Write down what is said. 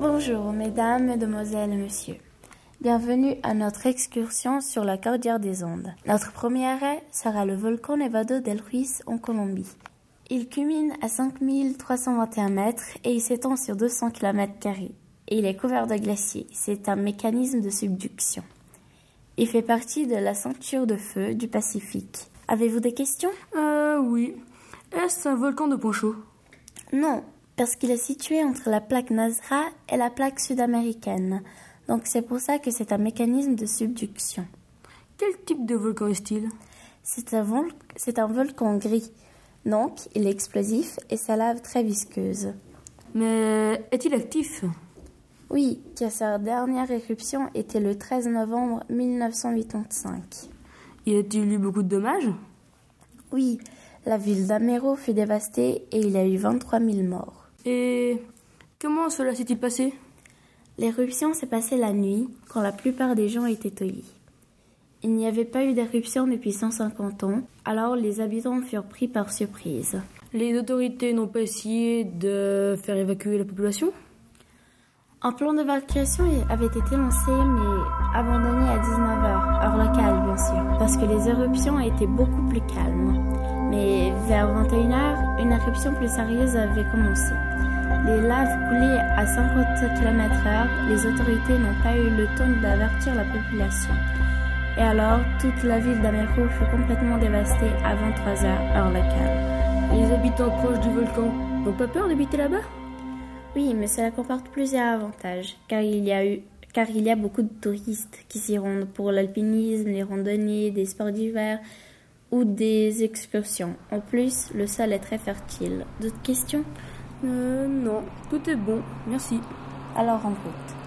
Bonjour mesdames, mesdemoiselles messieurs. Bienvenue à notre excursion sur la Cordillère des Andes. Notre premier arrêt sera le volcan Nevado del Ruiz en Colombie. Il culmine à 5321 mètres et il s'étend sur 200 km et il est couvert de glaciers. C'est un mécanisme de subduction. Il fait partie de la ceinture de feu du Pacifique. Avez-vous des questions? Euh, oui. Est-ce un volcan de chaud Non, parce qu'il est situé entre la plaque Nazra et la plaque sud-américaine. Donc c'est pour ça que c'est un mécanisme de subduction. Quel type de volcan est-il? C'est un, vol- c'est un volcan gris. Donc il est explosif et sa lave très visqueuse. Mais est-il actif? Oui, car sa dernière éruption était le 13 novembre 1985. Y a-t-il eu beaucoup de dommages? Oui, la ville d'Amero fut dévastée et il y a eu 23 000 morts. Et comment cela s'est-il passé? L'éruption s'est passée la nuit, quand la plupart des gens étaient au lit. Il n'y avait pas eu d'éruption depuis 150 ans, alors les habitants furent pris par surprise. Les autorités n'ont pas essayé de faire évacuer la population? Un plan d'évacuation avait été lancé mais abandonné à 19h, heure locale bien sûr, parce que les éruptions étaient beaucoup plus calmes. Mais vers 21h, une éruption plus sérieuse avait commencé. Les laves coulaient à 50 km/h, les autorités n'ont pas eu le temps d'avertir la population. Et alors, toute la ville d'Amero fut complètement dévastée à 23h, heure locale. Les habitants proches du volcan n'ont pas peur d'habiter là-bas? Oui, mais cela comporte plusieurs avantages, car il y a eu car il y a beaucoup de touristes qui s'y rendent pour l'alpinisme, les randonnées, des sports d'hiver ou des excursions. En plus, le sol est très fertile. D'autres questions? Euh, non, tout est bon, merci. Alors en route.